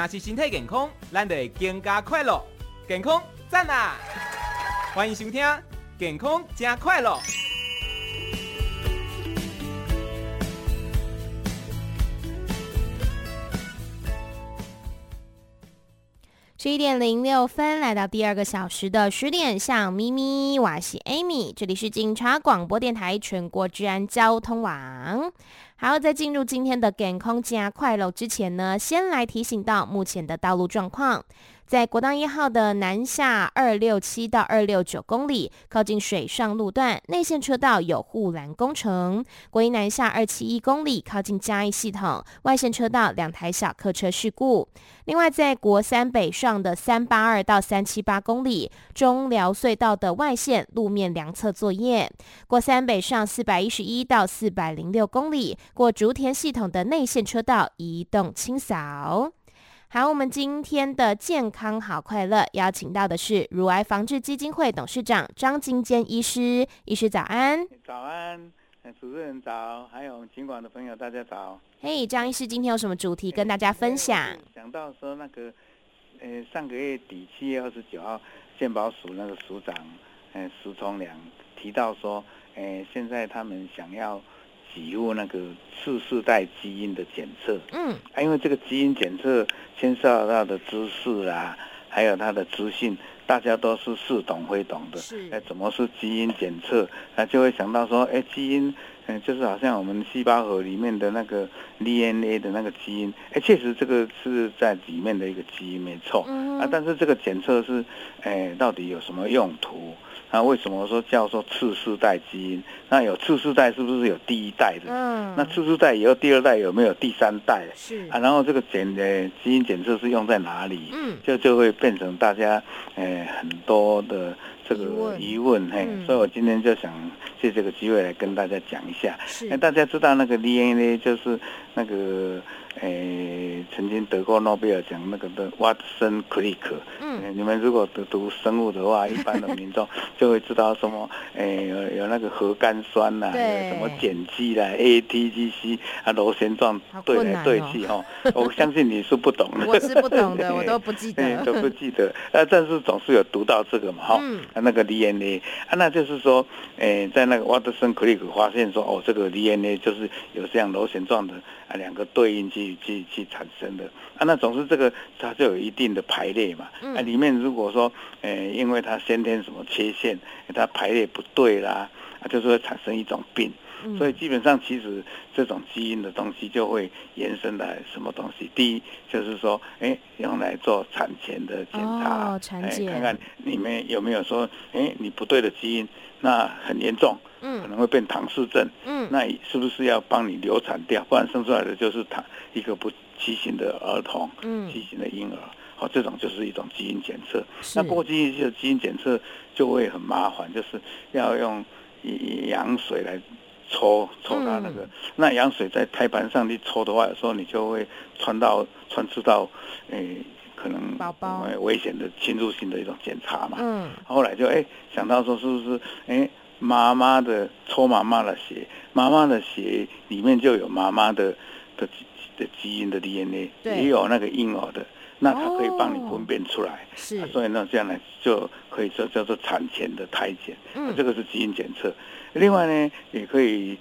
那是身体健康，咱就会更加快乐。健康赞啊！欢迎收听《健康加快乐》。十一点零六分，来到第二个小时的十点，向咪咪，我是 Amy，这里是警察广播电台全国治安交通网。好，在进入今天的健康真快乐之前呢，先来提醒到目前的道路状况。在国道一号的南下二六七到二六九公里，靠近水上路段内线车道有护栏工程；国一南下二七一公里，靠近嘉义系统外线车道两台小客车事故。另外，在国三北上的三八二到三七八公里，中寮隧道的外线路面量测作业；国三北上四百一十一到四百零六公里，过竹田系统的内线车道移动清扫。好，我们今天的健康好快乐邀请到的是乳癌防治基金会董事长张金坚医师，医师早安。早安，主持人早，还有警管的朋友大家早。嘿，张医师，今天有什么主题跟大家分享？想到说那个，呃，上个月底七月二十九号，健保署那个署长，呃，石崇良提到说，呃，现在他们想要。几乎那个次世代基因的检测，嗯，啊，因为这个基因检测牵涉到的知识啊，还有它的资讯，大家都是似懂非懂的。是，哎，怎么是基因检测？那就会想到说，哎，基因，嗯，就是好像我们细胞核里面的那个 DNA 的那个基因，哎，确实这个是在里面的一个基因没错，嗯，啊，但是这个检测是，哎，到底有什么用途？那为什么说叫做次世代基因？那有次世代是不是有第一代的？嗯，那次世代以后第二代有没有第三代？是啊，然后这个检的基因检测是用在哪里？嗯，就就会变成大家哎很多的这个疑问嘿，所以我今天就想借这个机会来跟大家讲一下。是，那大家知道那个 DNA 就是那个。诶、欸，曾经得过诺贝尔奖那个的瓦特森克里克，嗯、欸，你们如果读读生物的话，一般的民众就会知道什么，诶、欸，有有那个核苷酸呐、啊，有什么碱基啦，ATGC 啊，螺旋状对来对去哈，哦、我相信你是不懂的，我是不懂的，我都不记得，欸、都不记得，呃，但是总是有读到这个嘛，哈、嗯，那个 DNA 啊，那就是说，诶、欸，在那个瓦特森克里克发现说，哦，这个 DNA 就是有这样螺旋状的啊，两个对应机。去去产生的啊，那总是这个它就有一定的排列嘛。嗯、啊，里面如果说，呃，因为它先天什么缺陷，它排列不对啦，啊，就是会产生一种病。嗯、所以基本上，其实这种基因的东西就会延伸来什么东西？第一就是说，哎，用来做产前的检查，哦、产检，看看里面有没有说，哎，你不对的基因，那很严重。嗯，可能会变唐氏症。嗯，那是不是要帮你流产掉？不然生出来的就是他一个不畸形的儿童，嗯，畸形的婴儿。好，这种就是一种基因检测。那过去就基因检测就会很麻烦，就是要用羊水来抽抽它那个。嗯、那羊水在胎盘上你抽的话，有时候你就会穿到穿刺到诶、欸，可能宝宝危险的侵入性的一种检查嘛。嗯，后来就哎、欸、想到说是不是哎。欸妈妈的抽妈妈的血，妈妈的血里面就有妈妈的的的基因的 DNA，也有那个婴儿的，那它可以帮你分辨出来。哦是啊、所以呢，这样呢就可以说叫做产前的胎检，嗯，这个是基因检测。另外呢，也可以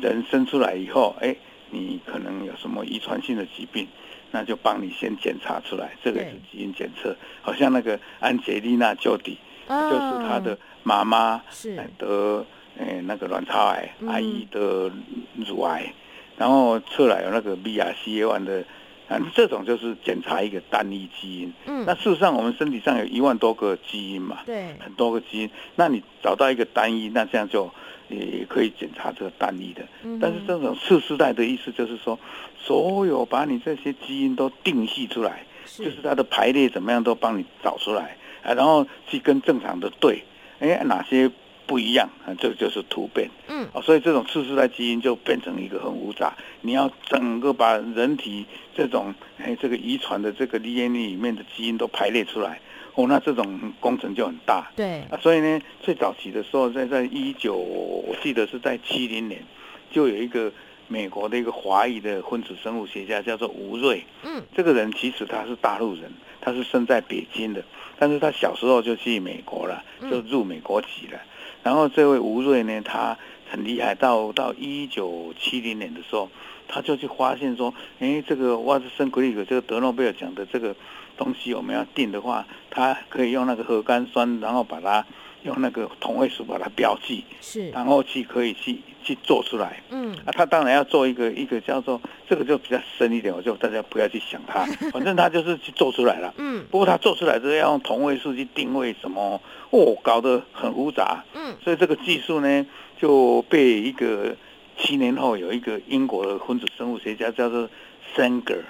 人生出来以后，哎，你可能有什么遗传性的疾病，那就帮你先检查出来，这个是基因检测。好像那个安杰丽娜·裘迪，就是她的。妈妈是得哎那个卵巢癌，阿姨得乳癌，然后出来有那个 BRCA1 的，啊，这种就是检查一个单一基因。嗯，那事实上我们身体上有一万多个基因嘛，对，很多个基因，那你找到一个单一，那这样就也可以检查这个单一的。嗯，但是这种次世代的意思就是说，所有把你这些基因都定序出来，是就是它的排列怎么样都帮你找出来，啊，然后去跟正常的对。哎，哪些不一样啊？这个就是突变。嗯，所以这种次世代基因就变成一个很复杂。你要整个把人体这种哎这个遗传的这个 DNA 里面的基因都排列出来，哦，那这种工程就很大。对啊，所以呢，最早期的时候，在在一九，我记得是在七零年，就有一个美国的一个华裔的分子生物学家，叫做吴瑞。嗯，这个人其实他是大陆人，他是生在北京的，但是他小时候就去美国了，就入美国籍了。嗯、然后这位吴瑞呢，他很厉害，到到一九七零年的时候，他就去发现说，哎，这个瓦特森克里克这个德诺贝尔奖的这个东西，我们要定的话，它可以用那个核苷酸，然后把它。用那个同位素把它标记，是，然后去可以去去做出来。嗯，啊，他当然要做一个一个叫做这个就比较深一点，我就大家不要去想它，反正它就是去做出来了。嗯，不过它做出来之后要用同位素去定位什么，哦，搞得很复杂。嗯，所以这个技术呢就被一个七年后有一个英国的分子生物学家叫做 Sanger。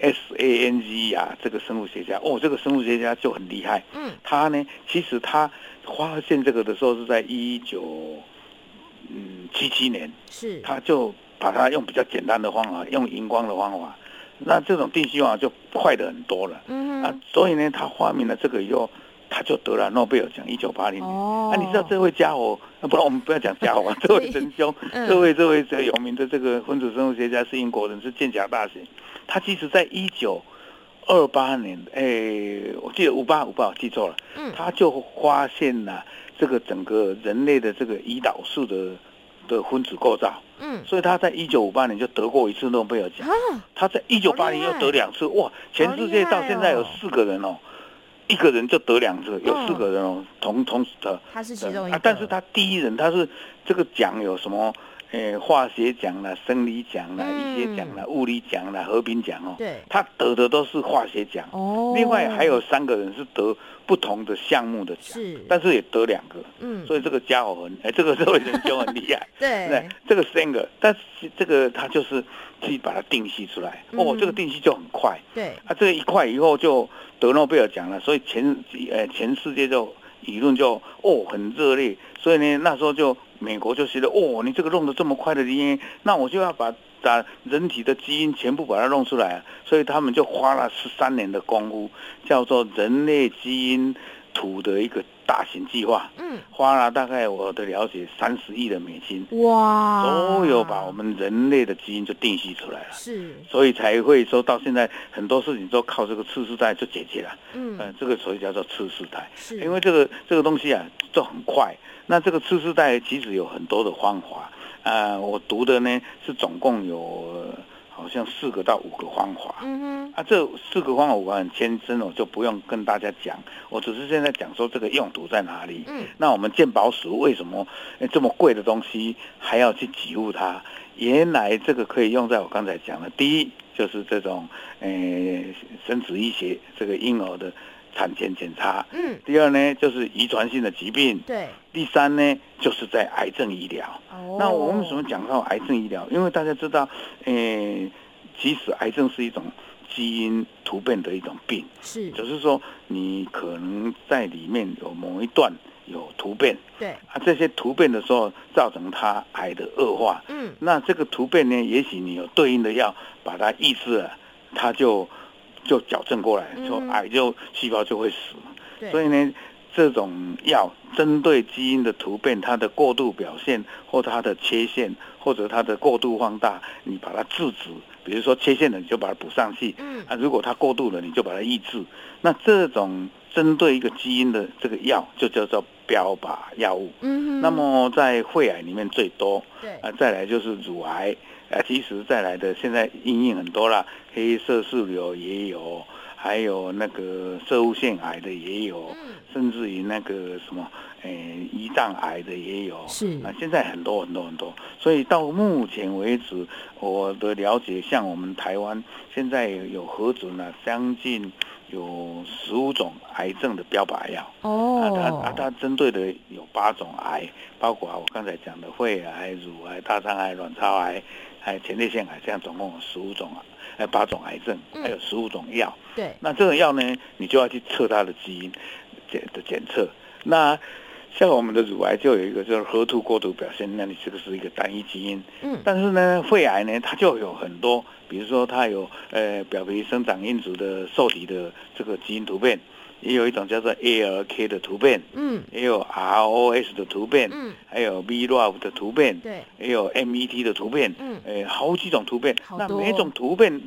S A N G 啊，这个生物学家哦，这个生物学家就很厉害。嗯，他呢，其实他发现这个的时候是在一九嗯七七年，是，他就把它用比较简单的方法，用荧光的方法，那这种定序方法就快的很多了。嗯啊，所以呢，他发明了这个以后，他就得了诺贝尔奖，一九八零年。哦，啊，你知道这位家伙？不然我们不要讲家伙啊，这位仁兄，嗯、这位这位这有名的这个分子生物学家是英国人，是剑桥大学。他其实在一九二八年，哎、欸，我记得五八五八，我记错了。嗯，他就发现了这个整个人类的这个胰岛素的的分子构造。嗯，所以他在一九五八年就得过一次诺贝尔奖。啊，他在一九八零又得两次。哇，全世界到现在有四个人哦，哦一个人就得两次，有四个人哦，同同时的。他是其中一个。啊，但是他第一人，他是这个奖有什么？诶，化学奖啦，生理奖啦，医学奖啦，物理奖啦，和平奖哦。对，他得的都是化学奖。哦。另外还有三个人是得不同的项目的奖。是。但是也得两个。嗯。所以这个家伙很，哎，这个这位人就很厉害。对。对，这个三个，但是这个他就是去把它定序出来。哦，这个定序就很快。对。啊，这一块以后就得诺贝尔奖了，所以全呃全世界就舆论就哦很热烈，所以呢那时候就。美国就觉得哦，你这个弄得这么快的基因那我就要把把人体的基因全部把它弄出来，所以他们就花了十三年的功夫，叫做人类基因图的一个大型计划。嗯，花了大概我的了解三十亿的美金。哇！所有把我们人类的基因就定序出来了。是。所以才会说到现在很多事情都靠这个次世代就解决了。嗯。呃，这个所以叫做次世代。是。因为这个这个东西啊，就很快。那这个次世代其实有很多的方法，呃，我读的呢是总共有好像四个到五个方法。嗯哼。啊，这四个方法我很艰深，我就不用跟大家讲，我只是现在讲说这个用途在哪里。嗯。那我们鉴宝署为什么这么贵的东西还要去给付它？原来这个可以用在我刚才讲的，第一就是这种呃生殖医学这个婴儿的。产前检查，嗯，第二呢就是遗传性的疾病，对，第三呢就是在癌症医疗。哦，那我们为什么讲到癌症医疗？因为大家知道，诶、欸，其实癌症是一种基因突变的一种病，是，就是说你可能在里面有某一段有突变，对，啊，这些突变的时候造成它癌的恶化，嗯，那这个突变呢，也许你有对应的药把它抑制了，它就。就矫正过来，说癌就细胞就会死。对，所以呢，这种药针对基因的突变，它的过度表现或它的缺陷，或者它的过度放大，你把它制止。比如说缺陷的，你就把它补上去。嗯，啊，如果它过度了，你就把它抑制。那这种针对一个基因的这个药，就叫做标靶药物。嗯哼。那么在肺癌里面最多。对。啊，再来就是乳癌。啊，其实再来的现在应用很多啦，黑色素瘤也有，还有那个射物腺癌的也有，嗯、甚至于那个什么，诶，胰脏癌的也有。是啊，现在很多很多很多，所以到目前为止，我的了解，像我们台湾现在有核准了将近有十五种癌症的标靶药。哦。啊，它啊，它针对的有八种癌，包括我刚才讲的肺癌、乳癌、大肠癌、卵巢癌。前列腺癌，这样总共有十五种啊，还有八种癌症，还有十五种药。对，那这种药呢，你就要去测它的基因检的检测。那像我们的乳癌就有一个就是核突过度表现，那你这个是一个单一基因。嗯。但是呢，肺癌呢，它就有很多，比如说它有呃表皮生长因子的受体的这个基因突变，也有一种叫做 ALK 的突变，嗯，也有 ROS 的突变，嗯，还有 BRAF 的突变，对，也有 MET 的突变，嗯，诶，好几种突变，那每一种突变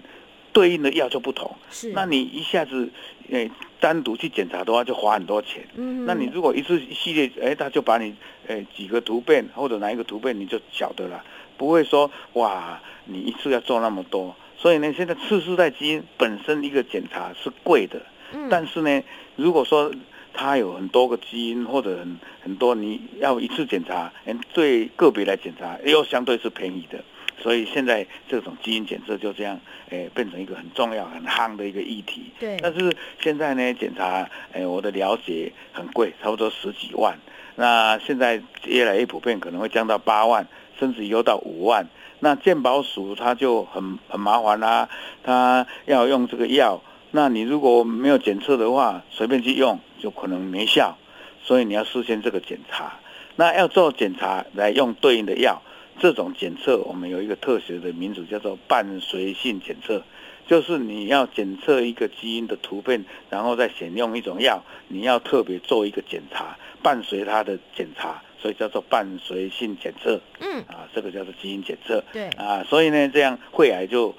对应的药就不同，是，那你一下子诶单独去检查的话，就花很多钱，嗯，那你如果一次一系列，诶，他就把你诶几个突变或者哪一个突变你就晓得了，不会说哇，你一次要做那么多，所以呢，现在次世代基因本身一个检查是贵的。但是呢，如果说它有很多个基因或者很很多，你要一次检查，嗯，对个别来检查又相对是便宜的，所以现在这种基因检测就这样，诶，变成一个很重要、很夯的一个议题。对。但是现在呢，检查，诶，我的了解很贵，差不多十几万。那现在越来越普遍，可能会降到八万，甚至有到五万。那健保署它就很很麻烦啦，啊，它要用这个药。那你如果没有检测的话，随便去用就可能没效，所以你要事先这个检查。那要做检查来用对应的药，这种检测我们有一个特许的名字叫做伴随性检测，就是你要检测一个基因的突变，然后再选用一种药，你要特别做一个检查，伴随它的检查，所以叫做伴随性检测。嗯，啊，这个叫做基因检测。对，啊，所以呢，这样肺癌就。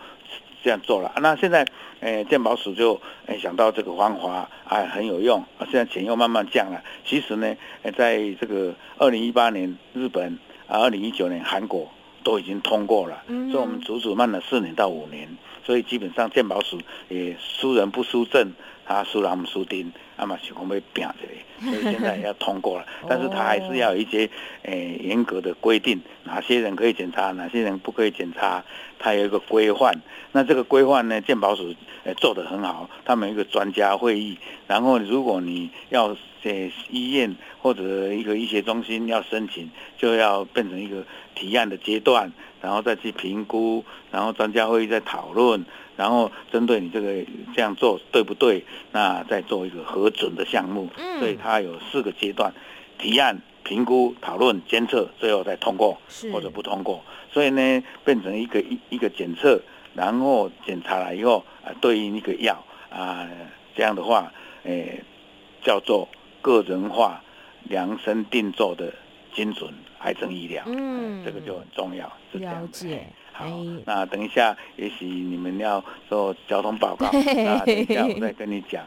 这样做了，那现在，诶，鉴宝署就诶想到这个防滑，哎，很有用，现在钱又慢慢降了。其实呢，呃，在这个二零一八年日本，啊，二零一九年韩国都已经通过了，所以我们足足慢了四年到五年，所以基本上健保署也输人不输阵。他输人不输丁，阿嘛是讲要拼这里，所以现在要通过了，但是他还是要有一些诶严格的规定，哪些人可以检查，哪些人不可以检查，他有一个规范。那这个规范呢，健保署诶做得很好，他们有一个专家会议，然后如果你要在医院或者一个医学中心要申请，就要变成一个提案的阶段，然后再去评估，然后专家会议再讨论。然后针对你这个这样做对不对？那再做一个核准的项目。嗯，所以它有四个阶段：提案、评估、讨论、监测，最后再通过或者不通过。所以呢，变成一个一一个检测，然后检查了以后啊，对应一个药啊，这样的话，诶，叫做个人化、量身定做的精准癌症医疗。嗯，这个就很重要。是这样了解。好，那等一下，也许你们要做交通报告，那等一下我再跟你讲，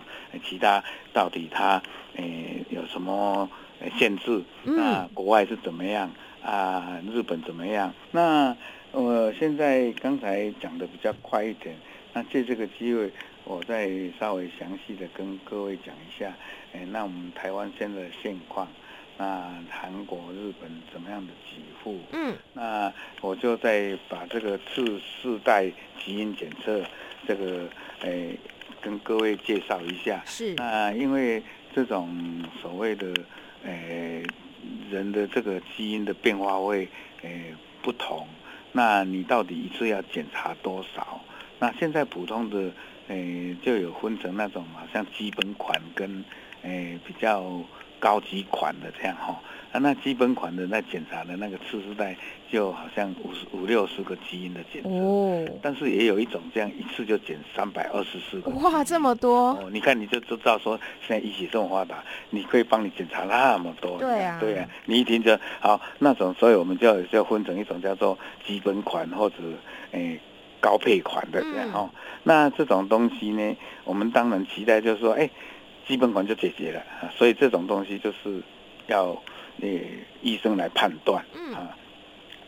其他到底它诶有什么限制？那国外是怎么样啊？日本怎么样？那我现在刚才讲的比较快一点，那借这个机会，我再稍微详细的跟各位讲一下，诶，那我们台湾现在的现况。那韩国、日本怎么样的给付？嗯，那我就再把这个次世代基因检测这个诶、欸，跟各位介绍一下。是。那因为这种所谓的诶、欸、人的这个基因的变化会诶、欸、不同，那你到底一次要检查多少？那现在普通的诶、欸、就有分成那种嘛，像基本款跟诶、欸、比较。高级款的这样哈，啊，那基本款的那检查的那个次世代就好像五十五六十个基因的检测，哦，但是也有一种这样一次就检三百二十四个，哇，这么多！哦，你看你就知道说现在医学这么发达，你可以帮你检查那么多，对啊，对啊，你一听就好那种，所以我们就要就要分成一种叫做基本款或者诶、欸、高配款的这样哈、嗯，那这种东西呢，我们当然期待就是说，哎、欸。基本款就解决了，所以这种东西就是要呃医生来判断啊。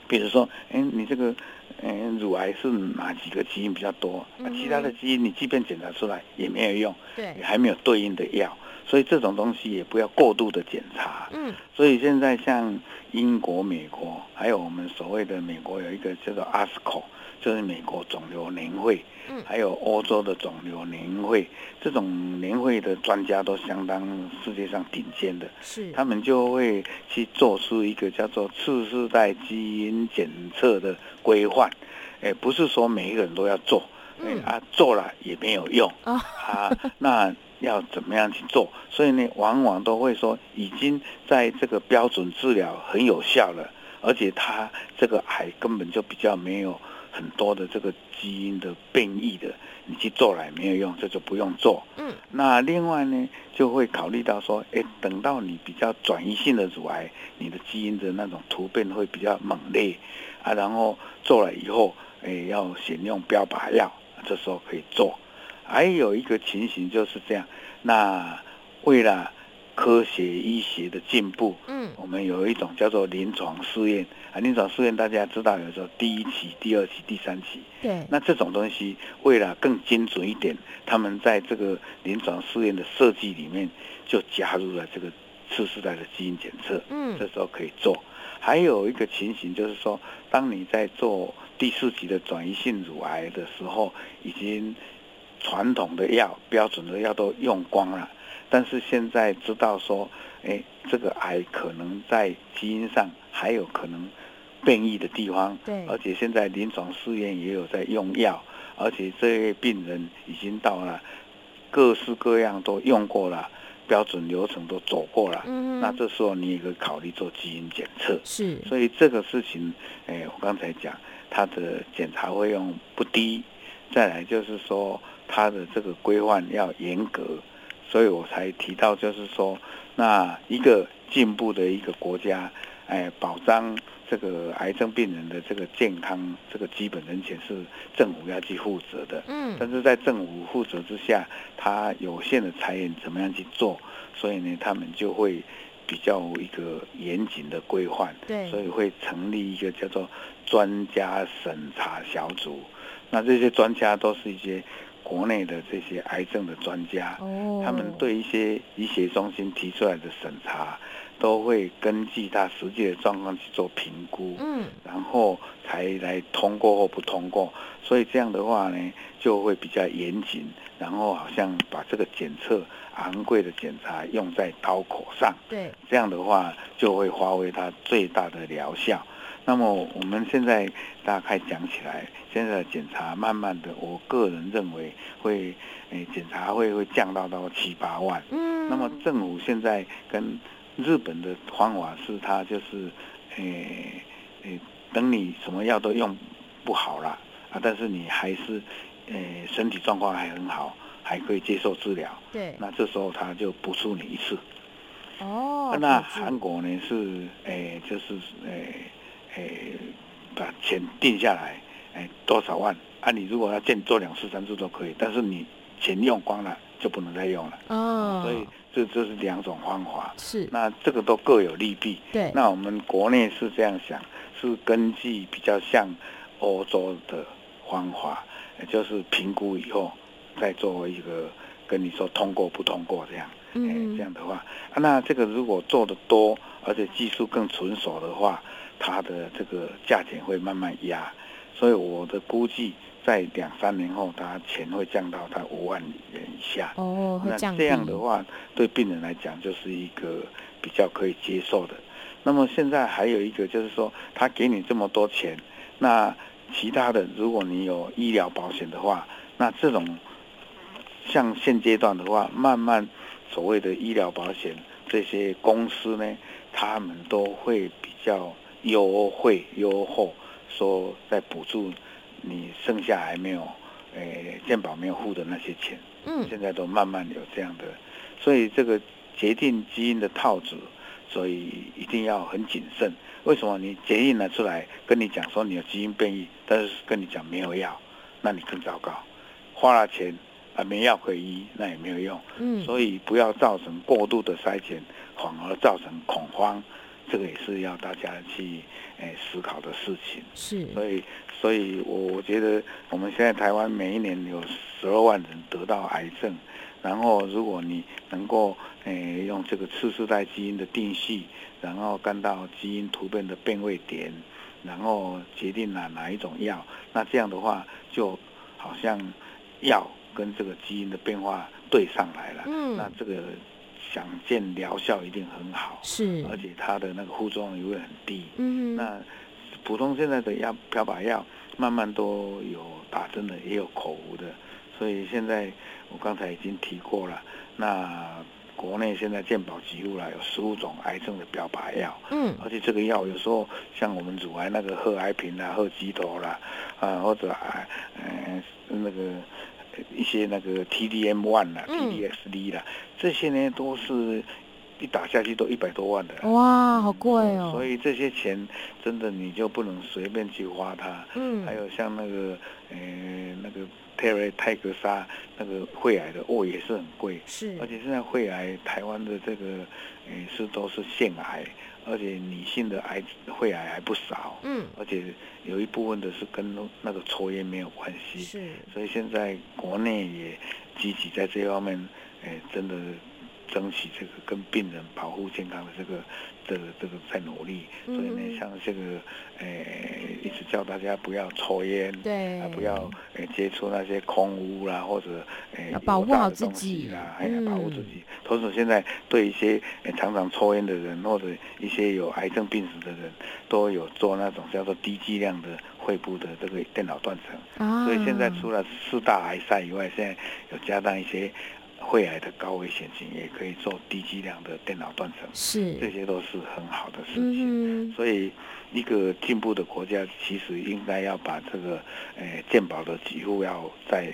比如说，哎，你这个嗯乳癌是哪几个基因比较多？其他的基因你即便检查出来也没有用，对，也还没有对应的药，所以这种东西也不要过度的检查。嗯，所以现在像英国、美国，还有我们所谓的美国有一个叫做 ASCO。就是美国肿瘤年会，还有欧洲的肿瘤年会，这种年会的专家都相当世界上顶尖的，是。他们就会去做出一个叫做次世代基因检测的规范，哎，不是说每一个人都要做，嗯。啊做了也没有用。啊，那要怎么样去做？所以呢，往往都会说已经在这个标准治疗很有效了，而且他这个癌根本就比较没有。很多的这个基因的变异的，你去做了也没有用，这就不用做。嗯，那另外呢，就会考虑到说，哎，等到你比较转移性的乳癌，你的基因的那种突变会比较猛烈啊，然后做了以后，哎，要选用标靶药，这时候可以做。还有一个情形就是这样，那为了。科学医学的进步，嗯，我们有一种叫做临床试验啊，临床试验大家知道，有时候第一期、第二期、第三期，对，那这种东西为了更精准一点，他们在这个临床试验的设计里面就加入了这个次世代的基因检测，嗯，这时候可以做。还有一个情形就是说，当你在做第四期的转移性乳癌的时候，已经传统的药、标准的药都用光了。但是现在知道说，哎，这个癌可能在基因上还有可能变异的地方，对，而且现在临床试验也有在用药，而且这些病人已经到了各式各样都用过了，标准流程都走过了，嗯，那这时候你也可以考虑做基因检测，是，所以这个事情，哎，我刚才讲，它的检查费用不低，再来就是说它的这个规范要严格。所以我才提到，就是说，那一个进步的一个国家，哎，保障这个癌症病人的这个健康，这个基本人权是政府要去负责的。嗯。但是在政府负责之下，他有限的财源怎么样去做？所以呢，他们就会比较一个严谨的规范。对。所以会成立一个叫做专家审查小组。那这些专家都是一些。国内的这些癌症的专家，他们对一些医学中心提出来的审查，都会根据他实际的状况去做评估，嗯，然后才来通过或不通过。所以这样的话呢，就会比较严谨，然后好像把这个检测昂贵的检查用在刀口上，对，这样的话就会发挥它最大的疗效。那么我们现在大概讲起来，现在的检查慢慢的，我个人认为会，诶，检查会会降到到七八万。嗯。那么政府现在跟日本的方法是，它就是，诶，诶，等你什么药都用不好了啊，但是你还是，诶，身体状况还很好，还可以接受治疗。对。那这时候他就补助你一次。哦。那韩国呢是，诶，就是，诶。诶，把钱定下来，诶，多少万？啊，你如果要建做两次、三次都可以，但是你钱用光了就不能再用了。哦，所以这这是两种方法。是，那这个都各有利弊。对，那我们国内是这样想，是根据比较像欧洲的方法，也就是评估以后再作为一个跟你说通过不通过这样。嗯，这样的话，那这个如果做的多，而且技术更纯熟的话，它的这个价钱会慢慢压，所以我的估计在两三年后，它钱会降到它五万元以下。哦，会降。那这样的话，对病人来讲就是一个比较可以接受的。那么现在还有一个就是说，他给你这么多钱，那其他的如果你有医疗保险的话，那这种像现阶段的话，慢慢。所谓的医疗保险，这些公司呢，他们都会比较优惠优厚，说在补助你剩下还没有，诶、欸，健保没有付的那些钱。嗯，现在都慢慢有这样的，所以这个决定基因的套子，所以一定要很谨慎。为什么？你决定了出来，跟你讲说你有基因变异，但是跟你讲没有药，那你更糟糕，花了钱。啊，没药可以医，那也没有用。嗯，所以不要造成过度的筛检，反而造成恐慌，这个也是要大家去诶、欸、思考的事情。是，所以，所以我我觉得我们现在台湾每一年有十二万人得到癌症，然后如果你能够诶、欸、用这个次世代基因的定序，然后看到基因突变的变位点，然后决定了哪一种药，那这样的话就好像药。跟这个基因的变化对上来了，嗯，那这个想见疗效一定很好，是，而且它的那个副作用也会很低，嗯，那普通现在的药标靶药慢慢都有打针的，也有口服的，所以现在我刚才已经提过了，那国内现在健保给付了有十五种癌症的标靶药，嗯，而且这个药有时候像我们乳癌那个贺癌平啦、贺疾妥啦，啊或者癌，嗯、呃、那个一些那个 TDM one 啦、嗯、TDXD 啦，这些呢都是。一打下去都一百多万的，哇，好贵哦！所以这些钱真的你就不能随便去花它。嗯，还有像那个，呃，那个泰瑞泰格沙那个肺癌的，哦，也是很贵。是，而且现在肺癌台湾的这个，呃，是都是腺癌，而且女性的癌肺癌还不少。嗯，而且有一部分的是跟那个抽烟没有关系。是，所以现在国内也积极在这方面，呃，真的。争取这个跟病人保护健康的这个这个这个在努力，所以呢，像这个呃，一直叫大家不要抽烟，对，啊，不要呃接触那些空污啦，或者呃要保护好自己啦，还要保护自己。同时，现在对一些常常抽烟的人或者一些有癌症病史的人，都有做那种叫做低剂量的肺部的这个电脑断层。啊，所以现在除了四大癌筛以外，现在有加上一些。肺癌的高危险性也可以做低剂量的电脑断层，是，这些都是很好的事情。嗯、所以，一个进步的国家其实应该要把这个，呃，健保的给付要在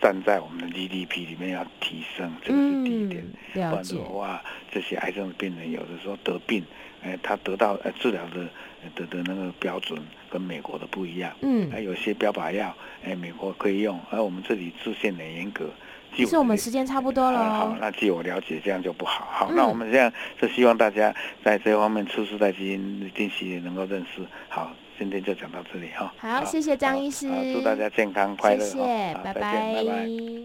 站在我们的 GDP 里面要提升，这个是第一点。不然的话，这些癌症的病人有的时候得病，呃，他得到呃治疗的得的那个标准跟美国的不一样。嗯，还有些标靶药，哎，美国可以用，而我们这里制限很严格。其实我们时间差不多了，嗯。好，那据我了解，这样就不好。好，嗯、那我们这样是希望大家在这方面次世在基因定期也能够认识。好，今天就讲到这里哈。好，谢谢张医师。祝大家健康快乐。谢谢，拜拜。拜拜。